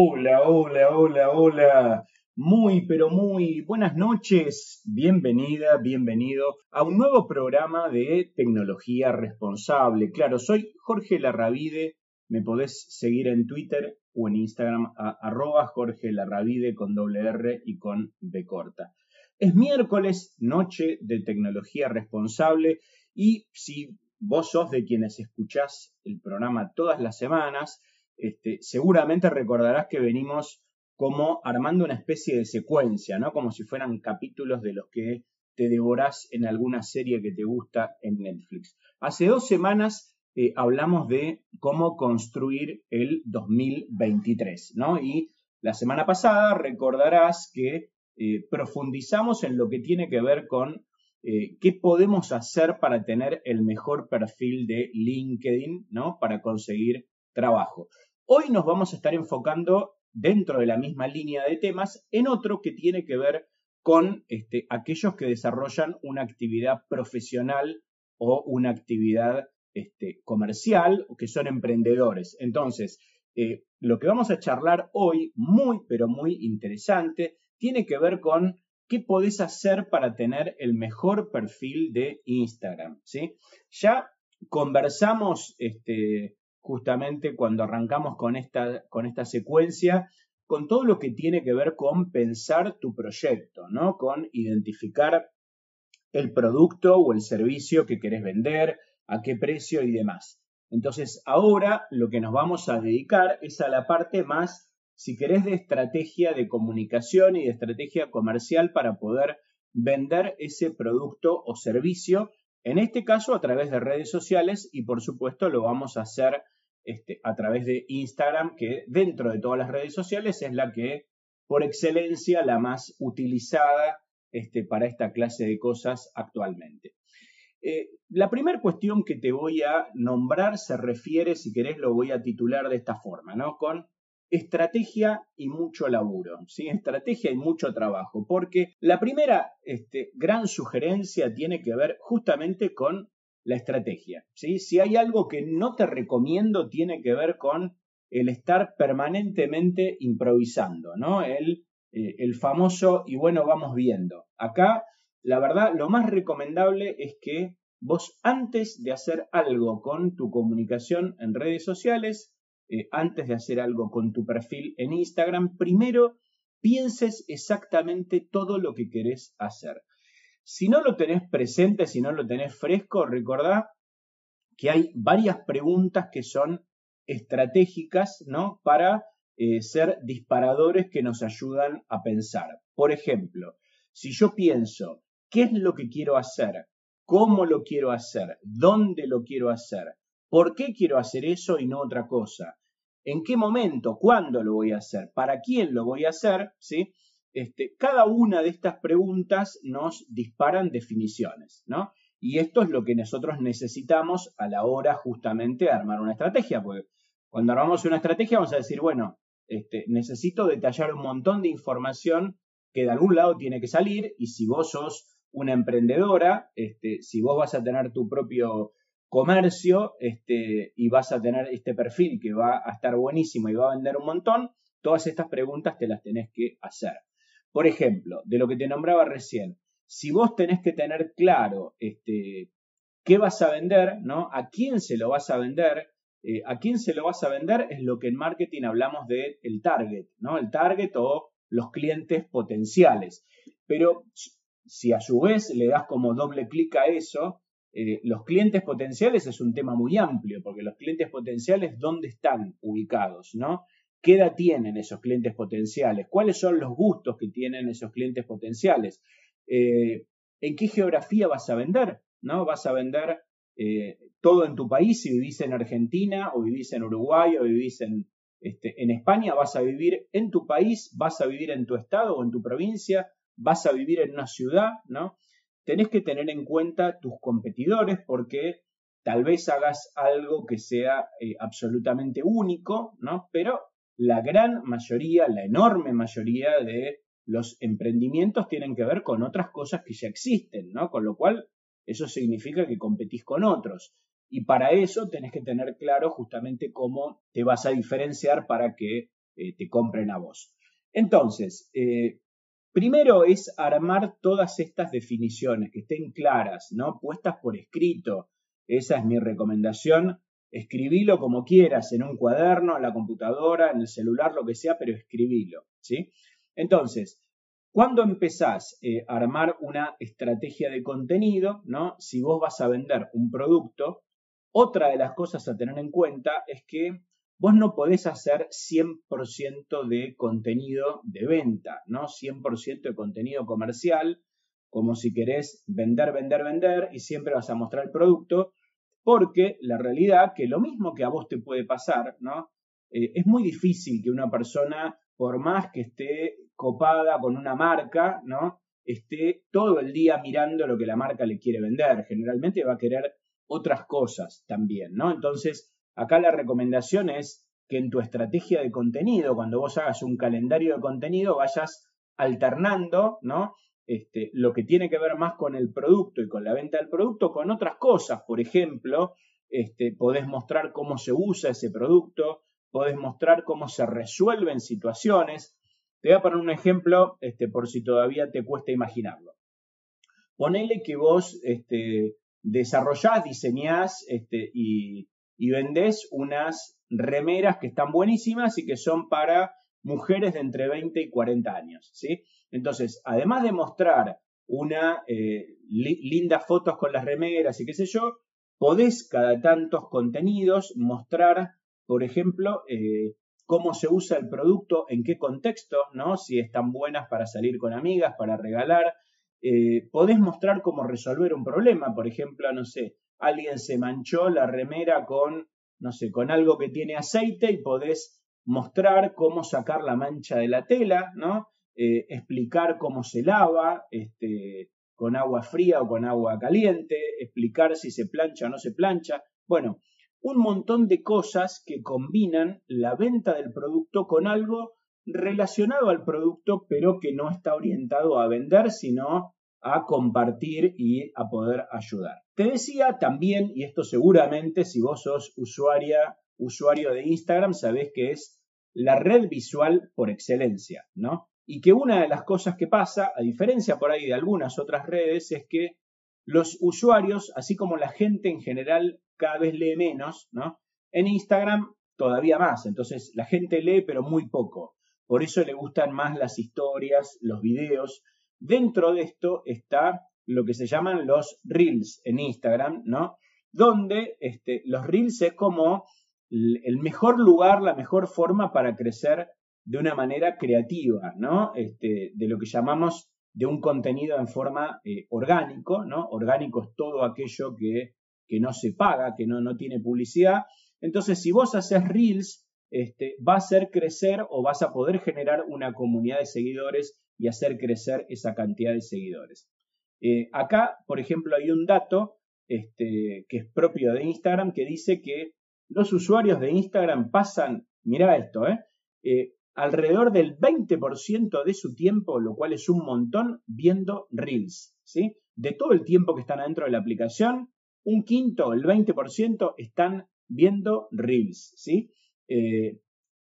Hola, hola, hola, hola. Muy, pero muy buenas noches. Bienvenida, bienvenido a un nuevo programa de tecnología responsable. Claro, soy Jorge Larravide. Me podés seguir en Twitter o en Instagram arroba Jorge Larravide con doble R y con B corta. Es miércoles, noche de tecnología responsable y si vos sos de quienes escuchás el programa todas las semanas, este, seguramente recordarás que venimos como armando una especie de secuencia, ¿no? Como si fueran capítulos de los que te devorás en alguna serie que te gusta en Netflix. Hace dos semanas eh, hablamos de cómo construir el 2023, ¿no? Y la semana pasada recordarás que eh, profundizamos en lo que tiene que ver con eh, qué podemos hacer para tener el mejor perfil de LinkedIn, ¿no? Para conseguir trabajo. Hoy nos vamos a estar enfocando dentro de la misma línea de temas en otro que tiene que ver con este, aquellos que desarrollan una actividad profesional o una actividad este, comercial o que son emprendedores. Entonces, eh, lo que vamos a charlar hoy, muy, pero muy interesante, tiene que ver con qué podés hacer para tener el mejor perfil de Instagram. ¿sí? Ya conversamos este, justamente cuando arrancamos con esta, con esta secuencia, con todo lo que tiene que ver con pensar tu proyecto, ¿no? Con identificar el producto o el servicio que querés vender, a qué precio y demás. Entonces, ahora lo que nos vamos a dedicar es a la parte más, si querés, de estrategia de comunicación y de estrategia comercial para poder vender ese producto o servicio, en este caso a través de redes sociales y por supuesto lo vamos a hacer este, a través de Instagram, que dentro de todas las redes sociales es la que por excelencia la más utilizada este, para esta clase de cosas actualmente. Eh, la primera cuestión que te voy a nombrar se refiere, si querés, lo voy a titular de esta forma, ¿no? Con estrategia y mucho laburo, ¿sí? Estrategia y mucho trabajo, porque la primera este, gran sugerencia tiene que ver justamente con la estrategia. ¿sí? Si hay algo que no te recomiendo, tiene que ver con el estar permanentemente improvisando, ¿no? El, eh, el famoso y bueno, vamos viendo. Acá, la verdad, lo más recomendable es que vos antes de hacer algo con tu comunicación en redes sociales, eh, antes de hacer algo con tu perfil en Instagram, primero pienses exactamente todo lo que querés hacer. Si no lo tenés presente, si no lo tenés fresco, recordá que hay varias preguntas que son estratégicas, ¿no? Para eh, ser disparadores que nos ayudan a pensar. Por ejemplo, si yo pienso, ¿qué es lo que quiero hacer? ¿Cómo lo quiero hacer? ¿Dónde lo quiero hacer? ¿Por qué quiero hacer eso y no otra cosa? ¿En qué momento? ¿Cuándo lo voy a hacer? ¿Para quién lo voy a hacer? ¿Sí? Este, cada una de estas preguntas nos disparan definiciones, ¿no? Y esto es lo que nosotros necesitamos a la hora justamente de armar una estrategia, porque cuando armamos una estrategia vamos a decir, bueno, este, necesito detallar un montón de información que de algún lado tiene que salir y si vos sos una emprendedora, este, si vos vas a tener tu propio comercio este, y vas a tener este perfil que va a estar buenísimo y va a vender un montón, todas estas preguntas te las tenés que hacer. Por ejemplo, de lo que te nombraba recién, si vos tenés que tener claro este, qué vas a vender, ¿no? A quién se lo vas a vender, eh, a quién se lo vas a vender es lo que en marketing hablamos de el target, ¿no? El target o los clientes potenciales. Pero si a su vez le das como doble clic a eso, eh, los clientes potenciales es un tema muy amplio, porque los clientes potenciales, ¿dónde están ubicados? ¿no? ¿Qué edad tienen esos clientes potenciales? ¿Cuáles son los gustos que tienen esos clientes potenciales? Eh, ¿En qué geografía vas a vender? ¿No? ¿Vas a vender eh, todo en tu país si vivís en Argentina o vivís en Uruguay o vivís en, este, en España? ¿Vas a vivir en tu país? ¿Vas a vivir en tu estado o en tu provincia? ¿Vas a vivir en una ciudad? ¿No? Tenés que tener en cuenta tus competidores porque tal vez hagas algo que sea eh, absolutamente único, ¿no? Pero la gran mayoría, la enorme mayoría de los emprendimientos tienen que ver con otras cosas que ya existen, ¿no? Con lo cual, eso significa que competís con otros. Y para eso tenés que tener claro justamente cómo te vas a diferenciar para que eh, te compren a vos. Entonces, eh, primero es armar todas estas definiciones, que estén claras, ¿no? Puestas por escrito. Esa es mi recomendación. Escribilo como quieras, en un cuaderno, en la computadora, en el celular, lo que sea, pero escribilo, ¿sí? Entonces, cuando empezás eh, a armar una estrategia de contenido, ¿no? Si vos vas a vender un producto, otra de las cosas a tener en cuenta es que vos no podés hacer 100% de contenido de venta, ¿no? 100% de contenido comercial, como si querés vender, vender, vender y siempre vas a mostrar el producto, porque la realidad que lo mismo que a vos te puede pasar, ¿no? Eh, es muy difícil que una persona, por más que esté copada con una marca, ¿no? esté todo el día mirando lo que la marca le quiere vender. Generalmente va a querer otras cosas también, ¿no? Entonces, Acá la recomendación es que en tu estrategia de contenido, cuando vos hagas un calendario de contenido, vayas alternando, ¿no? Este, lo que tiene que ver más con el producto y con la venta del producto, con otras cosas. Por ejemplo, este, podés mostrar cómo se usa ese producto, podés mostrar cómo se resuelven situaciones. Te voy a poner un ejemplo este, por si todavía te cuesta imaginarlo. Ponele que vos este, desarrollás, diseñás este, y, y vendés unas remeras que están buenísimas y que son para mujeres de entre 20 y 40 años, ¿sí? Entonces, además de mostrar una eh, lindas fotos con las remeras y qué sé yo, podés cada tantos contenidos mostrar, por ejemplo, eh, cómo se usa el producto, en qué contexto, ¿no? Si están buenas para salir con amigas, para regalar. Eh, podés mostrar cómo resolver un problema, por ejemplo, no sé, alguien se manchó la remera con, no sé, con algo que tiene aceite y podés mostrar cómo sacar la mancha de la tela, ¿no? Eh, explicar cómo se lava, este, con agua fría o con agua caliente, explicar si se plancha o no se plancha. Bueno, un montón de cosas que combinan la venta del producto con algo relacionado al producto, pero que no está orientado a vender, sino a compartir y a poder ayudar. Te decía también, y esto seguramente si vos sos usuaria, usuario de Instagram, sabés que es la red visual por excelencia, ¿no? Y que una de las cosas que pasa, a diferencia por ahí de algunas otras redes, es que los usuarios, así como la gente en general, cada vez lee menos, ¿no? En Instagram todavía más, entonces la gente lee pero muy poco. Por eso le gustan más las historias, los videos, Dentro de esto está lo que se llaman los reels en Instagram, ¿no? Donde este, los reels es como el mejor lugar, la mejor forma para crecer de una manera creativa, ¿no? Este, de lo que llamamos de un contenido en forma eh, orgánico, ¿no? Orgánico es todo aquello que, que no se paga, que no, no, tiene publicidad. Entonces, si vos haces reels, este, va a hacer crecer o vas a poder generar una comunidad de seguidores y hacer crecer esa cantidad de seguidores. Eh, acá, por ejemplo, hay un dato este, que es propio de Instagram que dice que los usuarios de Instagram pasan, mira esto, eh, eh, alrededor del 20% de su tiempo, lo cual es un montón, viendo Reels. ¿sí? De todo el tiempo que están adentro de la aplicación, un quinto, el 20% están viendo Reels. ¿sí?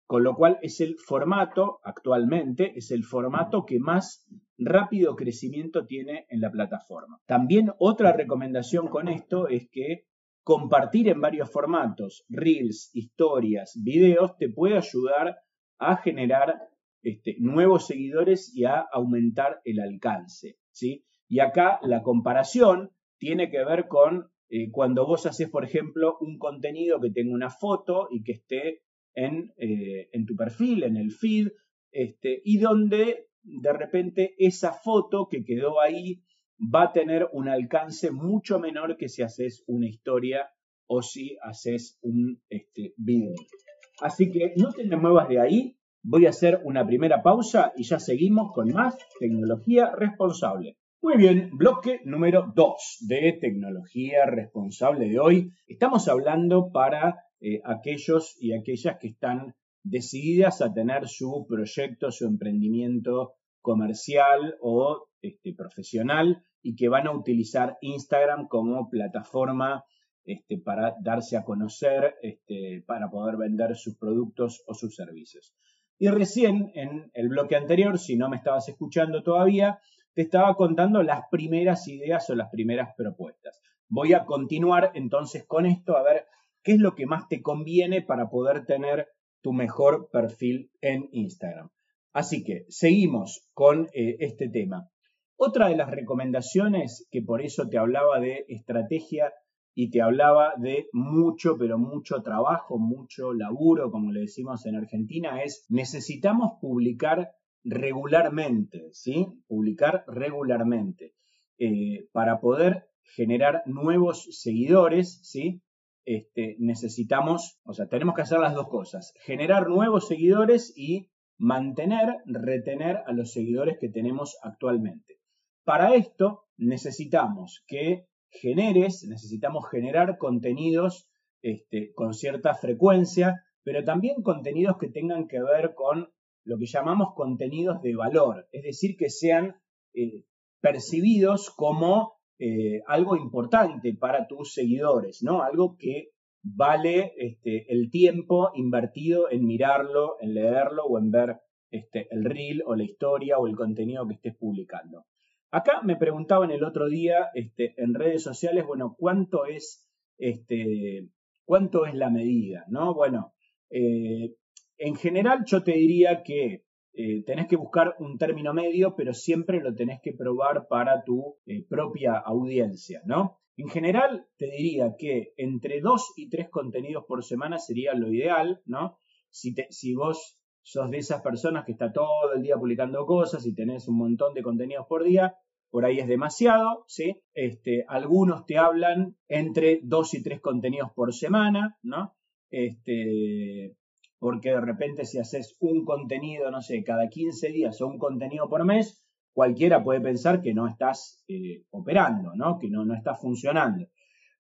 Con lo cual es el formato, actualmente, es el formato que más rápido crecimiento tiene en la plataforma. También otra recomendación con esto es que compartir en varios formatos, reels, historias, videos, te puede ayudar a generar este, nuevos seguidores y a aumentar el alcance. ¿sí? Y acá la comparación tiene que ver con eh, cuando vos haces, por ejemplo, un contenido que tenga una foto y que esté eh, en, tu perfil, en el feed, este, y donde de repente esa foto que quedó ahí va a tener un alcance mucho menor que si haces una historia o si haces un este, video. Así que no te muevas de ahí, voy a hacer una primera pausa y ya seguimos con más tecnología responsable. Muy bien, bloque número 2 de tecnología responsable de hoy. Estamos hablando para eh, aquellos y aquellas que están decididas a tener su proyecto, su emprendimiento comercial o este, profesional y que van a utilizar Instagram como plataforma este, para darse a conocer, este, para poder vender sus productos o sus servicios. Y recién en el bloque anterior, si no me estabas escuchando todavía, te estaba contando las primeras ideas o las primeras propuestas. Voy a continuar entonces con esto a ver qué es lo que más te conviene para poder tener tu mejor perfil en Instagram. Así que seguimos con eh, este tema. Otra de las recomendaciones, que por eso te hablaba de estrategia y te hablaba de mucho, pero mucho trabajo, mucho laburo, como le decimos en Argentina, es necesitamos publicar regularmente, ¿sí? Publicar regularmente eh, para poder generar nuevos seguidores, ¿sí? Este, necesitamos, o sea, tenemos que hacer las dos cosas, generar nuevos seguidores y mantener, retener a los seguidores que tenemos actualmente. Para esto necesitamos que generes, necesitamos generar contenidos este, con cierta frecuencia, pero también contenidos que tengan que ver con lo que llamamos contenidos de valor, es decir, que sean eh, percibidos como eh, algo importante para tus seguidores, ¿no? Algo que vale este, el tiempo invertido en mirarlo, en leerlo o en ver este, el reel o la historia o el contenido que estés publicando. Acá me preguntaban el otro día este, en redes sociales, bueno, ¿cuánto es, este, cuánto es la medida? ¿no? Bueno, eh, en general yo te diría que eh, tenés que buscar un término medio, pero siempre lo tenés que probar para tu eh, propia audiencia, ¿no? En general, te diría que entre dos y tres contenidos por semana sería lo ideal, ¿no? Si, si vos sos de esas personas que está todo el día publicando cosas y tenés un montón de contenidos por día, por ahí es demasiado, ¿sí? Este, algunos te hablan entre dos y tres contenidos por semana, ¿no? Este, porque de repente si haces un contenido, no sé, cada 15 días o un contenido por mes, cualquiera puede pensar que no estás eh, operando, ¿no? que no, no estás funcionando.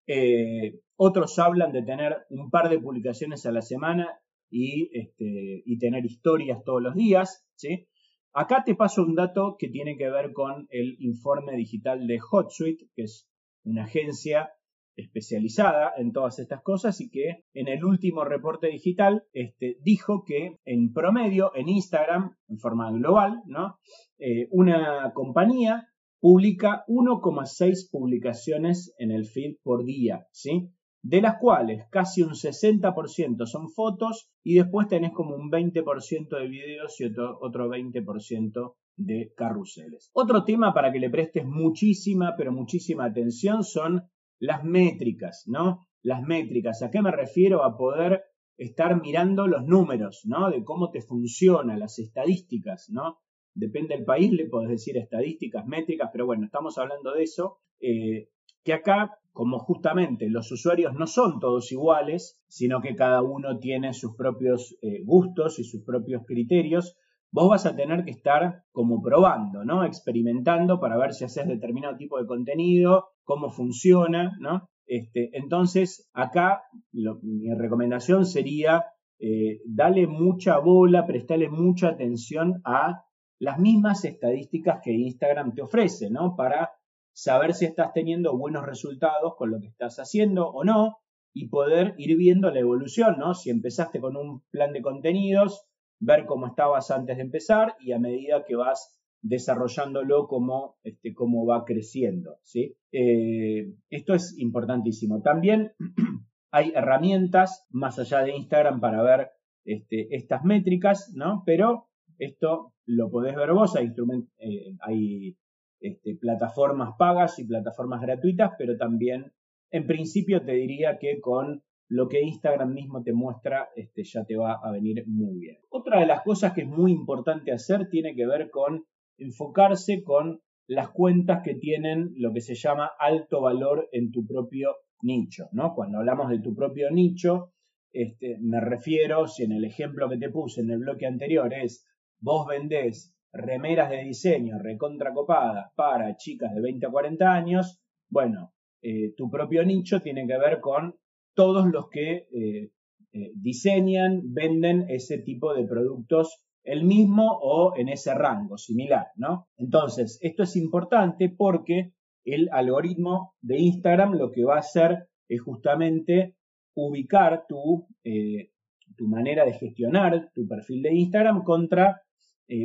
Eh, otros hablan de tener un par de publicaciones a la semana y, este, y tener historias todos los días. ¿sí? Acá te paso un dato que tiene que ver con el informe digital de HotSuite, que es una agencia especializada en todas estas cosas y que en el último reporte digital este, dijo que en promedio en Instagram, en forma global, ¿no? Eh, una compañía publica 1,6 publicaciones en el feed por día, ¿sí? de las cuales casi un 60% son fotos y después tenés como un 20% de videos y otro, otro 20% de carruseles. Otro tema para que le prestes muchísima, pero muchísima atención son las métricas, ¿no? Las métricas, ¿a qué me refiero? A poder estar mirando los números, ¿no? De cómo te funciona, las estadísticas, ¿no? Depende del país, le podés decir estadísticas, métricas, pero bueno, estamos hablando de eso. Eh, que acá, como justamente los usuarios no son todos iguales, sino que cada uno tiene sus propios eh, gustos y sus propios criterios, vos vas a tener que estar como probando, ¿no? Experimentando para ver si haces determinado tipo de contenido, cómo funciona, ¿no? Este, entonces, acá mi recomendación sería eh, darle mucha bola, prestarle mucha atención a las mismas estadísticas que Instagram te ofrece, ¿no? Para saber si estás teniendo buenos resultados con lo que estás haciendo o no y poder ir viendo la evolución, ¿no? Si empezaste con un plan de contenidos, ver cómo estabas antes de empezar y a medida que vas desarrollándolo cómo, este, va creciendo. ¿sí? Eh, esto es importantísimo. También hay herramientas más allá de Instagram para ver este, estas métricas, ¿no? Pero esto lo podés ver vos, hay, eh, hay este, plataformas pagas y plataformas gratuitas, pero también en principio te diría que con lo que Instagram mismo te muestra este, ya te va a venir muy bien. Otra de las cosas que es muy importante hacer tiene que ver con enfocarse con las cuentas que tienen lo que se llama alto valor en tu propio nicho, ¿no? Cuando hablamos de tu propio nicho, este, me refiero, si en el ejemplo que te puse en el bloque anterior es vos vendés remeras de diseño recontracopadas para chicas de 20 a 40 años, bueno, eh, tu propio nicho tiene que ver con todos los que eh, eh, diseñan, venden ese tipo de productos el mismo o en ese rango similar, ¿no? Entonces, esto es importante porque el algoritmo de Instagram lo que va a hacer es justamente ubicar tu, eh, tu manera de gestionar tu perfil de Instagram contra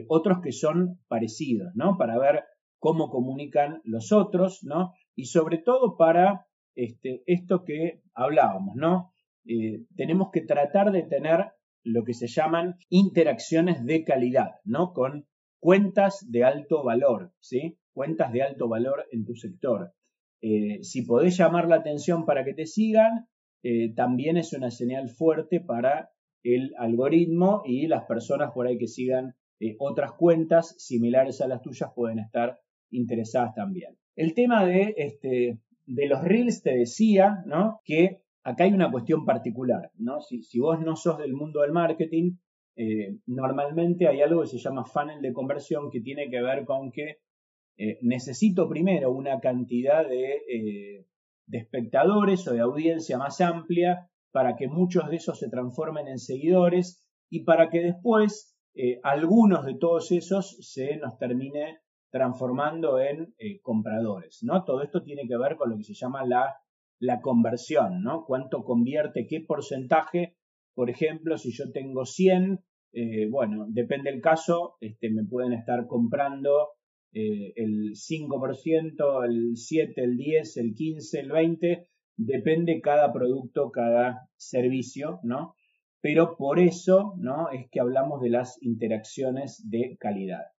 otros que son parecidos, ¿no? Para ver cómo comunican los otros, ¿no? Y sobre todo para este, esto que hablábamos, ¿no? Eh, tenemos que tratar de tener lo que se llaman interacciones de calidad, ¿no? Con cuentas de alto valor, ¿sí? Cuentas de alto valor en tu sector. Eh, si podés llamar la atención para que te sigan, eh, también es una señal fuerte para el algoritmo y las personas por ahí que sigan otras cuentas similares a las tuyas pueden estar interesadas también. El tema de, este, de los reels te decía, ¿no? Que acá hay una cuestión particular, ¿no? Si, vos no sos del mundo del marketing, eh, normalmente hay algo que se llama funnel de conversión que tiene que ver con que eh, necesito primero una cantidad eh, de, espectadores o de audiencia más amplia para que muchos de esos se transformen en seguidores y para que después algunos de todos esos se nos termine transformando en compradores, ¿no? Todo esto tiene que ver con lo que se llama la la conversión, ¿no? Cuánto convierte, qué porcentaje, por ejemplo, si yo tengo 100, eh, bueno, depende del caso, este, me pueden estar comprando eh, el 5%, el 7, el 10, el 15, el 20, depende cada producto, cada servicio, ¿no? Pero por eso, ¿no? Es que hablamos de las interacciones de calidad.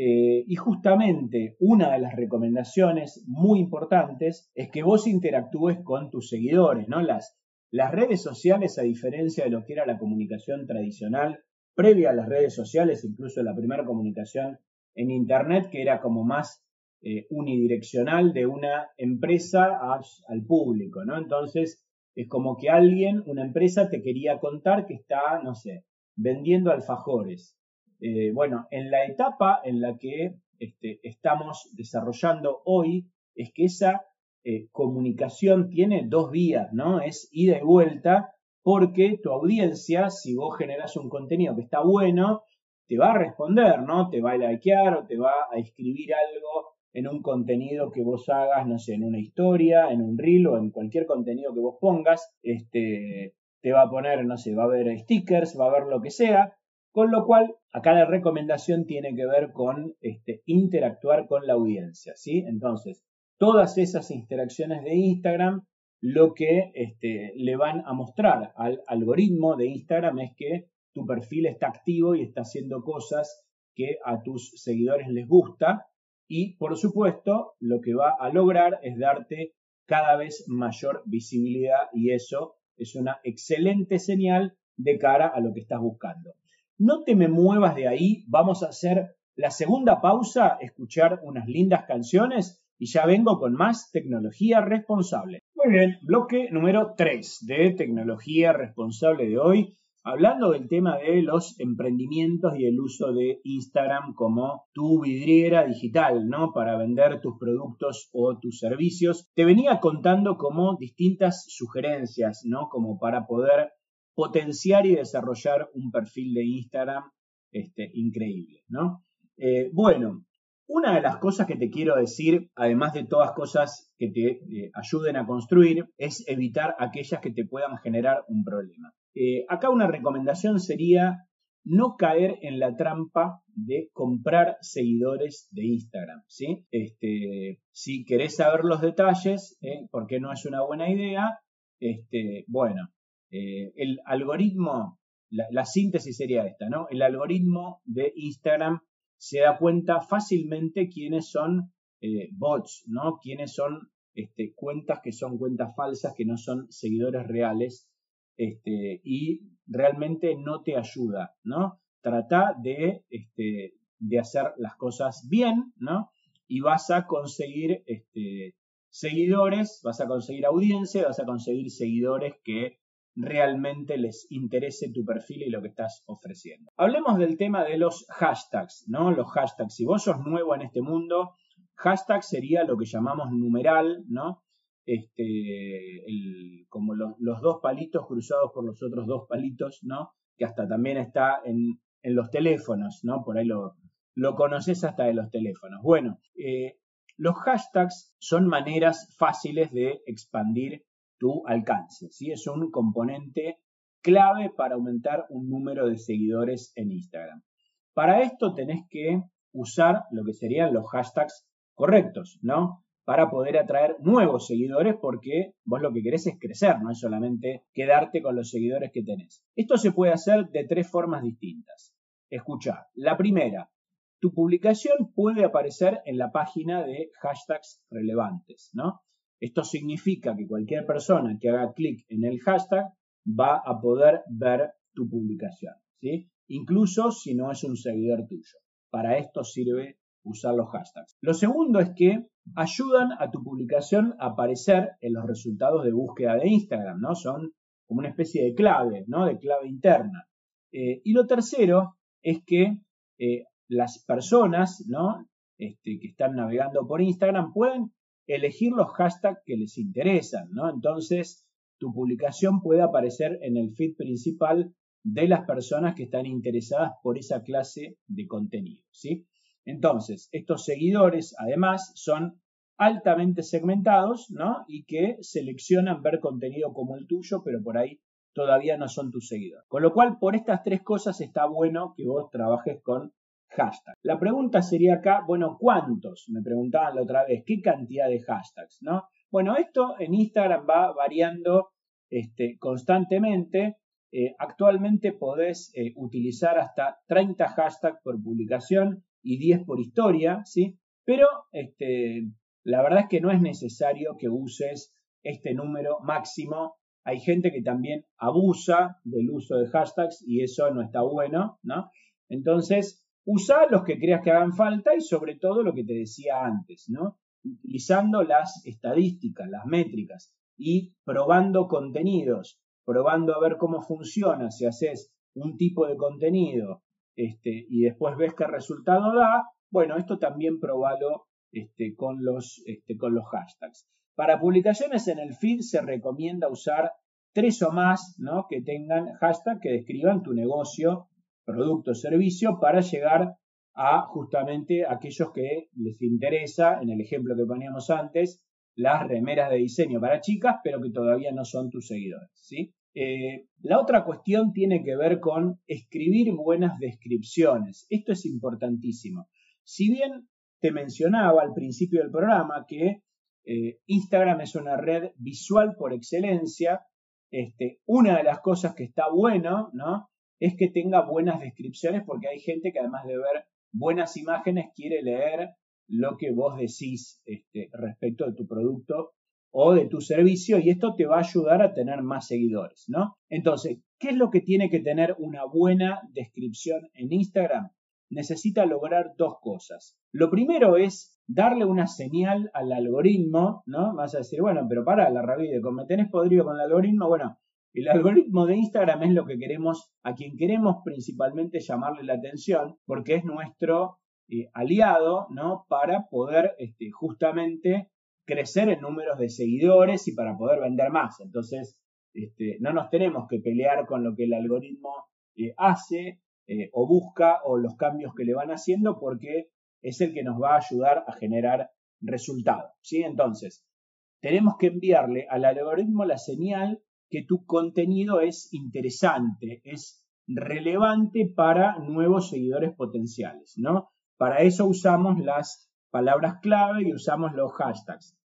Eh, y justamente una de las recomendaciones muy importantes es que vos interactúes con tus seguidores, ¿no? Las, las redes sociales, a diferencia de lo que era la comunicación tradicional, previa a las redes sociales, incluso la primera comunicación en Internet, que era como más eh, unidireccional de una empresa al público, ¿no? Entonces, es como que alguien, una empresa, te quería contar que está, no sé, vendiendo alfajores. Eh, bueno, en la etapa en la que este, estamos desarrollando hoy, es que esa eh, comunicación tiene dos vías, ¿no? Es ida y vuelta, porque tu audiencia, si vos generas un contenido que está bueno, te va a responder, ¿no? Te va a likear o te va a escribir algo en un contenido que vos hagas, no sé, en una historia, en un reel o en cualquier contenido que vos pongas, este, te va a poner, no sé, va a haber stickers, va a haber lo que sea, con lo cual, acá la recomendación tiene que ver con este, interactuar con la audiencia, ¿sí? Entonces, todas esas interacciones de Instagram, lo que este, le van a mostrar al algoritmo de Instagram es que tu perfil está activo y está haciendo cosas que a tus seguidores les gusta y por supuesto lo que va a lograr es darte cada vez mayor visibilidad y eso es una excelente señal de cara a lo que estás buscando. No te me muevas de ahí, vamos a hacer la segunda pausa, escuchar unas lindas canciones y ya vengo con más tecnología responsable. Muy bien, bloque número 3 de tecnología responsable de hoy, hablando del tema de los emprendimientos y el uso de Instagram como tu vidriera digital, ¿no? Para vender tus productos o tus servicios. Te venía contando como distintas sugerencias, ¿no? Como para poder potenciar y desarrollar un perfil de Instagram este, increíble, ¿no? Eh, bueno, una de las cosas que te quiero decir, además de todas cosas que te eh, ayuden a construir, es evitar aquellas que te puedan generar un problema. Eh, acá una recomendación sería no caer en la trampa de comprar seguidores de Instagram. Este, si querés saber los detalles, porque no es una buena idea, este, bueno, eh, el algoritmo, la, síntesis sería esta, ¿no? El algoritmo de Instagram se da cuenta fácilmente quiénes son eh, bots, ¿no? Quiénes son este, cuentas que son cuentas falsas, que no son seguidores reales, este, y realmente no te ayuda, ¿no? Trata de, este, de hacer las cosas bien, ¿no? Y vas a conseguir este, seguidores, vas a conseguir audiencia, vas a conseguir seguidores que realmente les interese tu perfil y lo que estás ofreciendo. Hablemos del tema de los hashtags, ¿no? Los hashtags. Si vos sos nuevo en este mundo, hashtag sería lo que llamamos numeral, ¿no? Este, como los dos palitos cruzados por los otros dos palitos, ¿no? Que hasta también está en, los teléfonos, ¿no? Por ahí lo, lo conoces hasta de los teléfonos. Bueno, eh, los hashtags son maneras fáciles de expandir tu alcance. ¿sí? Es un componente clave para aumentar un número de seguidores en Instagram. Para esto tenés que usar lo que serían los hashtags correctos, ¿no? Para poder atraer nuevos seguidores porque vos lo que querés es crecer, no es solamente quedarte con los seguidores que tenés. Esto se puede hacer de tres formas distintas. Escucha, la primera, tu publicación puede aparecer en la página de hashtags relevantes, ¿no? Esto significa que cualquier persona que haga clic en el hashtag va a poder ver tu publicación, ¿sí? Incluso si no es un seguidor tuyo. Para esto sirve usar los hashtags. Lo segundo es que ayudan a tu publicación a aparecer en los resultados de búsqueda de Instagram, ¿no? Son como una especie de clave, ¿no? De clave interna. Eh, y lo tercero es que eh, las personas, ¿no? Este, que están navegando por Instagram pueden elegir los hashtags que les interesan, ¿no? Entonces, tu publicación puede aparecer en el feed principal de las personas que están interesadas por esa clase de contenido, ¿sí? Entonces, estos seguidores, además, son altamente segmentados, ¿no? Y que seleccionan ver contenido como el tuyo, pero por ahí todavía no son tus seguidores. Con lo cual, por estas tres cosas está bueno que vos trabajes con hashtag. La pregunta sería acá, bueno, ¿cuántos? Me preguntaban la otra vez, ¿qué cantidad de hashtags? ¿no? Bueno, esto en Instagram va variando este, constantemente. Eh, actualmente podés eh, utilizar hasta 30 hashtags por publicación y 10 por historia, ¿sí? Pero este, la verdad es que no es necesario que uses este número máximo. Hay gente que también abusa del uso de hashtags y eso no está bueno, ¿no? Entonces, Usa los que creas que hagan falta y sobre todo lo que te decía antes, ¿no? Utilizando las estadísticas, las métricas y probando contenidos, probando a ver cómo funciona, si haces un tipo de contenido este, y después ves qué resultado da, bueno, esto también probalo este, con, los, este, con los hashtags. Para publicaciones en el feed se recomienda usar tres o más ¿no? que tengan hashtag que describan tu negocio producto o servicio para llegar a justamente aquellos que les interesa, en el ejemplo que poníamos antes, las remeras de diseño para chicas, pero que todavía no son tus seguidores. ¿sí? Eh, la otra cuestión tiene que ver con escribir buenas descripciones. Esto es importantísimo. Si bien te mencionaba al principio del programa que eh, Instagram es una red visual por excelencia, este, una de las cosas que está bueno, ¿no? Es que tenga buenas descripciones porque hay gente que además de ver buenas imágenes quiere leer lo que vos decís este, respecto de tu producto o de tu servicio y esto te va a ayudar a tener más seguidores, ¿no? Entonces, ¿qué es lo que tiene que tener una buena descripción en Instagram? Necesita lograr dos cosas. Lo primero es darle una señal al algoritmo, ¿no? Vas a decir, bueno, pero para, la rabide, ¿me tenés podrido con el algoritmo? Bueno, el algoritmo de Instagram es lo que queremos, a quien queremos principalmente llamarle la atención, porque es nuestro eh, aliado, ¿no? Para poder este, justamente crecer en números de seguidores y para poder vender más. Entonces, este, no nos tenemos que pelear con lo que el algoritmo eh, hace eh, o busca o los cambios que le van haciendo, porque es el que nos va a ayudar a generar resultados. ¿sí? Entonces, tenemos que enviarle al algoritmo la señal que tu contenido es interesante, es relevante para nuevos seguidores potenciales, ¿no? Para eso usamos las palabras clave y usamos los hashtags.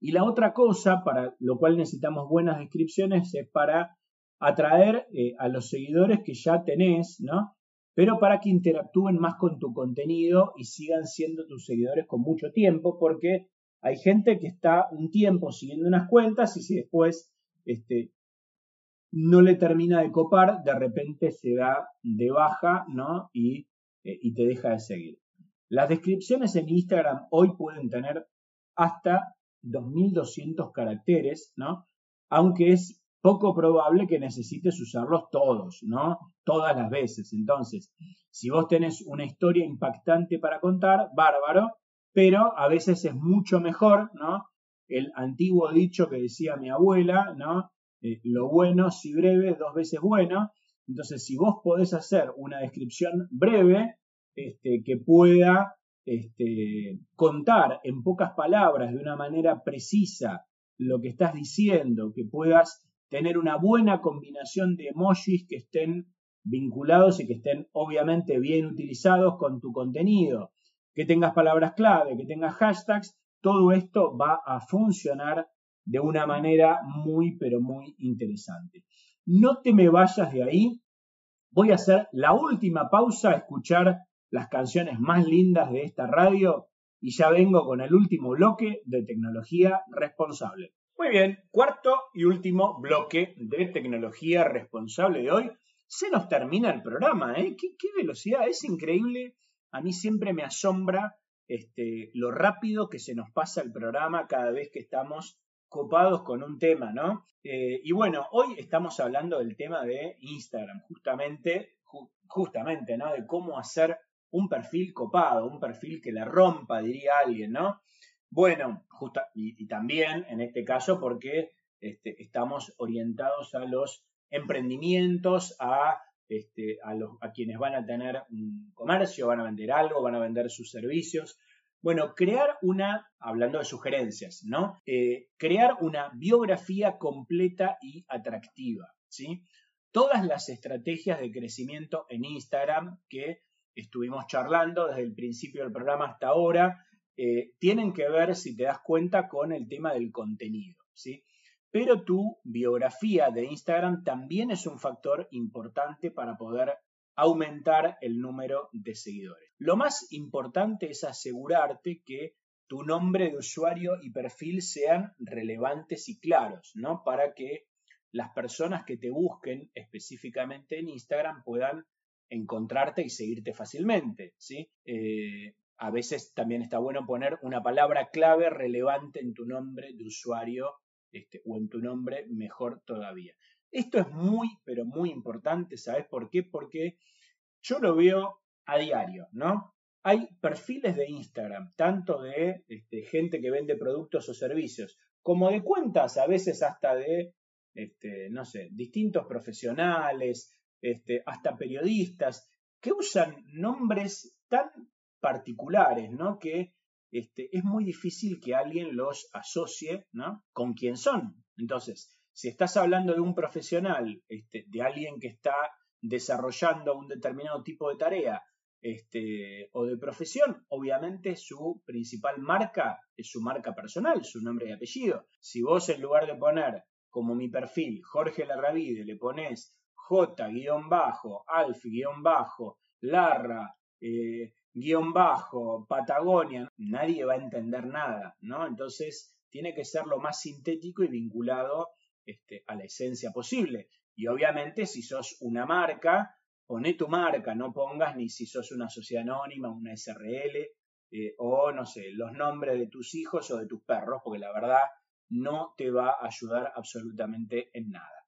Y la otra cosa, para lo cual necesitamos buenas descripciones, es para atraer eh, a los seguidores que ya tenés, ¿no? Pero para que interactúen más con tu contenido y sigan siendo tus seguidores con mucho tiempo, porque hay gente que está un tiempo siguiendo unas cuentas y si después este, no le termina de copar, de repente se da de baja, ¿no? Y, eh, y te deja de seguir. Las descripciones en Instagram hoy pueden tener hasta 2200 caracteres, ¿no? Aunque es poco probable que necesites usarlos todos, ¿no? Todas las veces. Entonces, si vos tenés una historia impactante para contar, bárbaro, pero a veces es mucho mejor, ¿no? El antiguo dicho que decía mi abuela, ¿no? Eh, lo bueno, si breve, dos veces bueno. Entonces, si vos podés hacer una descripción breve este, que pueda este, contar en pocas palabras, de una manera precisa, lo que estás diciendo, que puedas tener una buena combinación de emojis que estén vinculados y que estén obviamente bien utilizados con tu contenido, que tengas palabras clave, que tengas hashtags, todo esto va a funcionar de una manera muy, pero muy interesante. No te me vayas de ahí. Voy a hacer la última pausa a escuchar las canciones más lindas de esta radio y ya vengo con el último bloque de tecnología responsable. Muy bien, cuarto y último bloque de tecnología responsable de hoy. Se nos termina el programa, ¿eh? ¿Qué, velocidad? Es increíble. A mí siempre me asombra este, lo rápido que se nos pasa el programa cada vez que estamos copados con un tema, ¿no? Eh, y bueno, hoy estamos hablando del tema de Instagram, justamente, justamente, ¿no? De cómo hacer un perfil copado, un perfil que le rompa, diría alguien, ¿no? Bueno, justa, y, también en este caso porque este, estamos orientados a los emprendimientos, a, este, a, quienes van a tener un comercio, van a vender algo, van a vender sus servicios. Bueno, crear una, hablando de sugerencias, ¿no? Eh, crear una biografía completa y atractiva, ¿sí? Todas las estrategias de crecimiento en Instagram que estuvimos charlando desde el principio del programa hasta ahora, eh, tienen que ver, si te das cuenta, con el tema del contenido, ¿sí? Pero tu biografía de Instagram también es un factor importante para poder aumentar el número de seguidores. Lo más importante es asegurarte que tu nombre de usuario y perfil sean relevantes y claros, ¿no? Para que las personas que te busquen específicamente en Instagram puedan encontrarte y seguirte fácilmente, ¿sí? Eh, a veces también está bueno poner una palabra clave relevante en tu nombre de usuario este, o en tu nombre mejor todavía. Esto es muy, pero muy importante, ¿sabes por qué? Porque yo lo veo a diario, ¿no? Hay perfiles de Instagram, tanto de este, gente que vende productos o servicios, como de cuentas, a veces hasta de, este, no sé, distintos profesionales, este, hasta periodistas, que usan nombres tan particulares, ¿no? Que este, es muy difícil que alguien los asocie. Con quién son. Entonces, si estás hablando de un profesional, este, de alguien que está desarrollando un determinado tipo de tarea este, o de profesión, obviamente su principal marca es su marca personal, su nombre y apellido. Si vos en lugar de poner como mi perfil Jorge Larravide le pones J-Alf-Larra, eh, guion bajo, Patagonia, nadie va a entender nada, ¿no? Entonces tiene que ser lo más sintético y vinculado este, a la esencia posible. Y obviamente si sos una marca, poné tu marca, no pongas ni si sos una sociedad anónima, una SRL, eh, o no sé, los nombres de tus hijos o de tus perros, porque la verdad no te va a ayudar absolutamente en nada.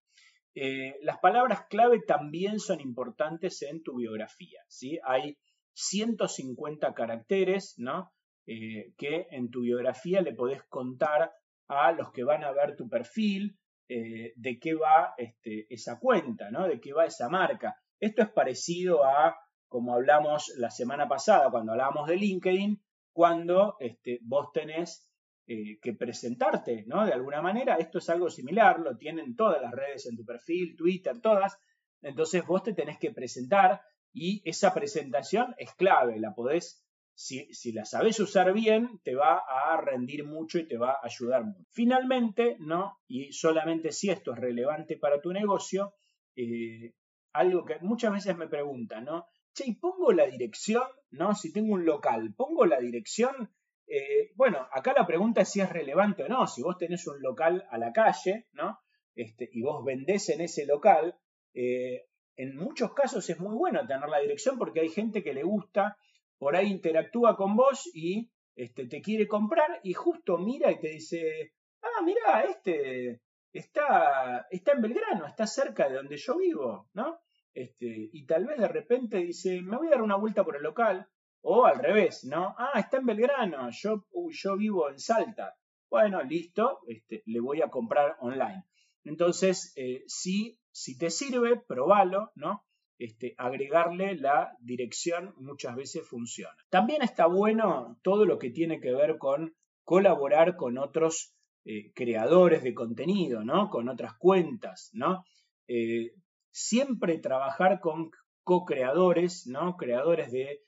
Eh, las palabras clave también son importantes en tu biografía, ¿sí? Hay 150 caracteres, ¿no? Eh, que en tu biografía le podés contar a los que van a ver tu perfil, eh, de qué va este, esa cuenta, ¿no? De qué va esa marca. Esto es parecido a como hablamos la semana pasada cuando hablábamos de LinkedIn, cuando este, vos tenés eh, que presentarte, ¿no? De alguna manera, esto es algo similar, lo tienen todas las redes en tu perfil, Twitter, todas. Entonces vos te tenés que presentar y esa presentación es clave, la podés, si, la sabes usar bien, te va a rendir mucho y te va a ayudar mucho. Finalmente, ¿no? Y solamente si esto es relevante para tu negocio, eh, algo que muchas veces me preguntan, ¿no? Che, ¿y pongo la dirección? ¿No? Si tengo un local, ¿pongo la dirección? Eh, bueno, acá la pregunta es si es relevante o no. Si vos tenés un local a la calle, ¿no? Este, y vos vendés en ese local, eh, en muchos casos es muy bueno tener la dirección porque hay gente que le gusta, por ahí interactúa con vos y este, te quiere comprar y justo mira y te dice, ah, mira, este está, está en Belgrano, está cerca de donde yo vivo, ¿no? Este, y tal vez de repente dice, me voy a dar una vuelta por el local, o al revés, ¿no? Ah, está en Belgrano, yo, yo vivo en Salta. Bueno, listo, este, le voy a comprar online. Entonces, eh, sí si te sirve, probalo, ¿no? Este, agregarle la dirección muchas veces funciona. También está bueno todo lo que tiene que ver con colaborar con otros eh, creadores de contenido, ¿no? Con otras cuentas, ¿no? Eh, siempre trabajar con co-creadores, ¿no? Creadores de,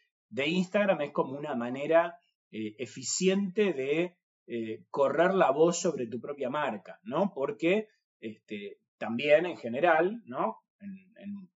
Instagram es como una manera eh, eficiente de correr la voz sobre tu propia marca, ¿no? Porque este, también en general, ¿no?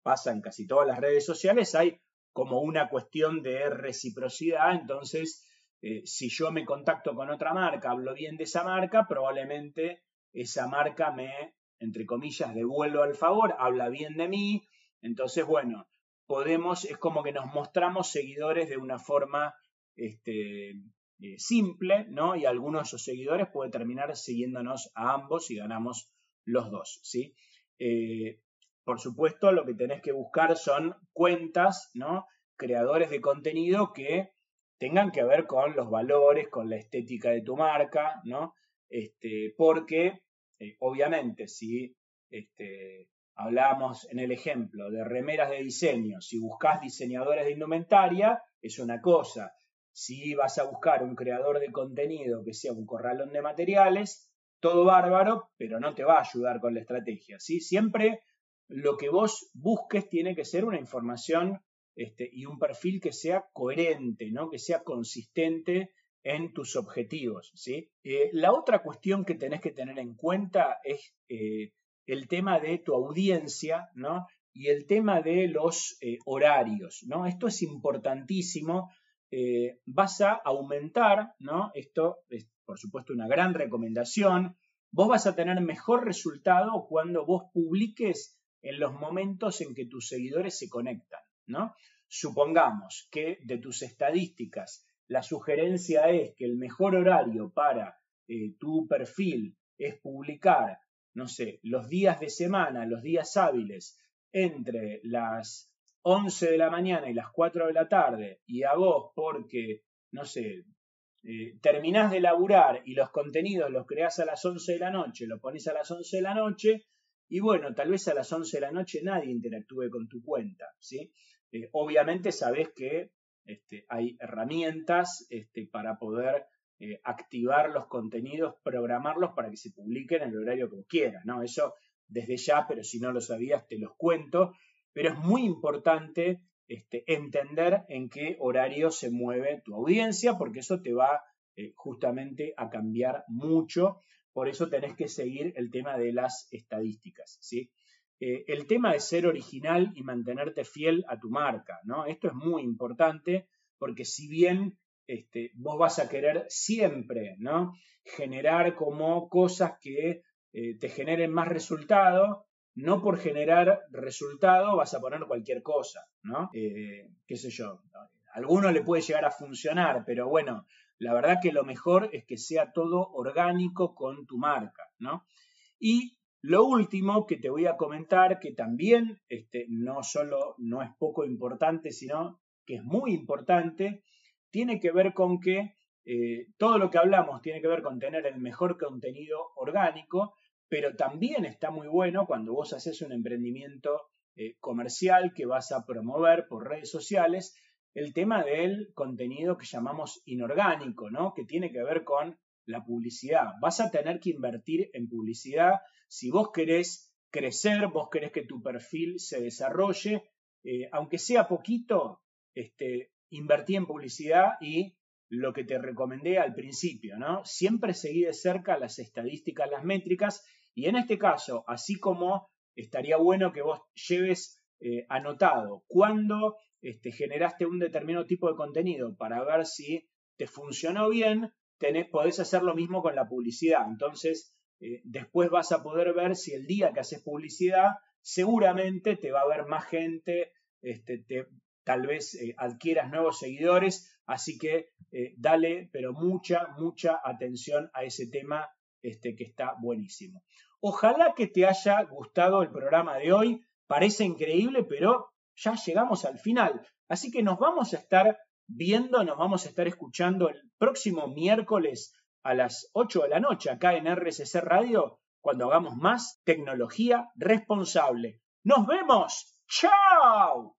pasa en casi todas las redes sociales, hay como una cuestión de reciprocidad, entonces eh, si yo me contacto con otra marca, hablo bien de esa marca, probablemente esa marca me, entre comillas, devuelva el favor, habla bien de mí. Entonces, bueno, podemos, es como que nos mostramos seguidores de una forma este, eh, simple, ¿no? Y algunos de esos seguidores pueden terminar siguiéndonos a ambos y ganamos los dos, ¿sí? Eh, por supuesto, lo que tenés que buscar son cuentas, ¿no? Creadores de contenido que tengan que ver con los valores, con la estética de tu marca, ¿no? Este, porque, eh, obviamente, si este, hablamos en el ejemplo de remeras de diseño, si buscas diseñadores de indumentaria, es una cosa. Si vas a buscar un creador de contenido que sea un corralón de materiales, todo bárbaro, pero no te va a ayudar con la estrategia. ¿sí? Siempre lo que vos busques tiene que ser una información este, y un perfil que sea coherente, ¿no? que sea consistente en tus objetivos. ¿sí? Eh, la otra cuestión que tenés que tener en cuenta es eh, el tema de tu audiencia ¿no? y el tema de los eh, horarios. ¿no? Esto es importantísimo. vas a aumentar, ¿no? esto es por supuesto una gran recomendación, vos vas a tener mejor resultado cuando vos publiques en los momentos en que tus seguidores se conectan. ¿no? Supongamos que de tus estadísticas la sugerencia es que el mejor horario para eh, tu perfil es publicar, no sé, los días de semana, los días hábiles, entre las 11 de la mañana y las 4 de la tarde, y a vos porque, no sé, eh, terminás de laburar y los contenidos los creás a las 11 de la noche, lo pones a las 11 de la noche, y bueno, tal vez a las 11 de la noche nadie interactúe con tu cuenta, ¿sí? Eh, obviamente sabes que este, hay herramientas este, para poder eh, activar los contenidos, programarlos para que se publiquen en el horario que quieras, ¿no? Eso desde ya, pero si no lo sabías te los cuento, pero es muy importante este, entender en qué horario se mueve tu audiencia, porque eso te va eh, justamente a cambiar mucho, por eso tenés que seguir el tema de las estadísticas, ¿sí? Eh, el tema de ser original y mantenerte fiel a tu marca, ¿no? Esto es muy importante porque si bien este, vos vas a querer siempre, ¿no? Generar como cosas que eh, te generen más resultado, no por generar resultado vas a poner cualquier cosa, ¿no? Eh, qué sé yo, a alguno le puede llegar a funcionar, pero bueno, la verdad que lo mejor es que sea todo orgánico con tu marca, ¿no? Y lo último que te voy a comentar, que también este, no solo no es poco importante, sino que es muy importante, tiene que ver con que eh, todo lo que hablamos tiene que ver con tener el mejor contenido orgánico, pero también está muy bueno cuando vos haces un emprendimiento eh, comercial que vas a promover por redes sociales, el tema del contenido que llamamos inorgánico, ¿no? Que tiene que ver con la publicidad. Vas a tener que invertir en publicidad si vos querés crecer, vos querés que tu perfil se desarrolle, eh, aunque sea poquito, este, invertí en publicidad y lo que te recomendé al principio, ¿no? Siempre seguí de cerca las estadísticas, las métricas, y en este caso, así como estaría bueno que vos lleves eh, anotado cuándo este, generaste un determinado tipo de contenido para ver si te funcionó bien, podés hacer lo mismo con la publicidad. Entonces, eh, después vas a poder ver si el día que haces publicidad, seguramente te va a ver más gente, este, tal vez eh, adquieras nuevos seguidores, así que eh, dale, pero mucha, mucha atención a ese tema este, que está buenísimo. Ojalá que te haya gustado el programa de hoy, parece increíble, pero ya llegamos al final, así que nos vamos a estar viendo, nos vamos a estar escuchando el próximo miércoles a las 8 de la noche acá en RSC Radio cuando hagamos más tecnología responsable. Nos vemos. ¡Chao!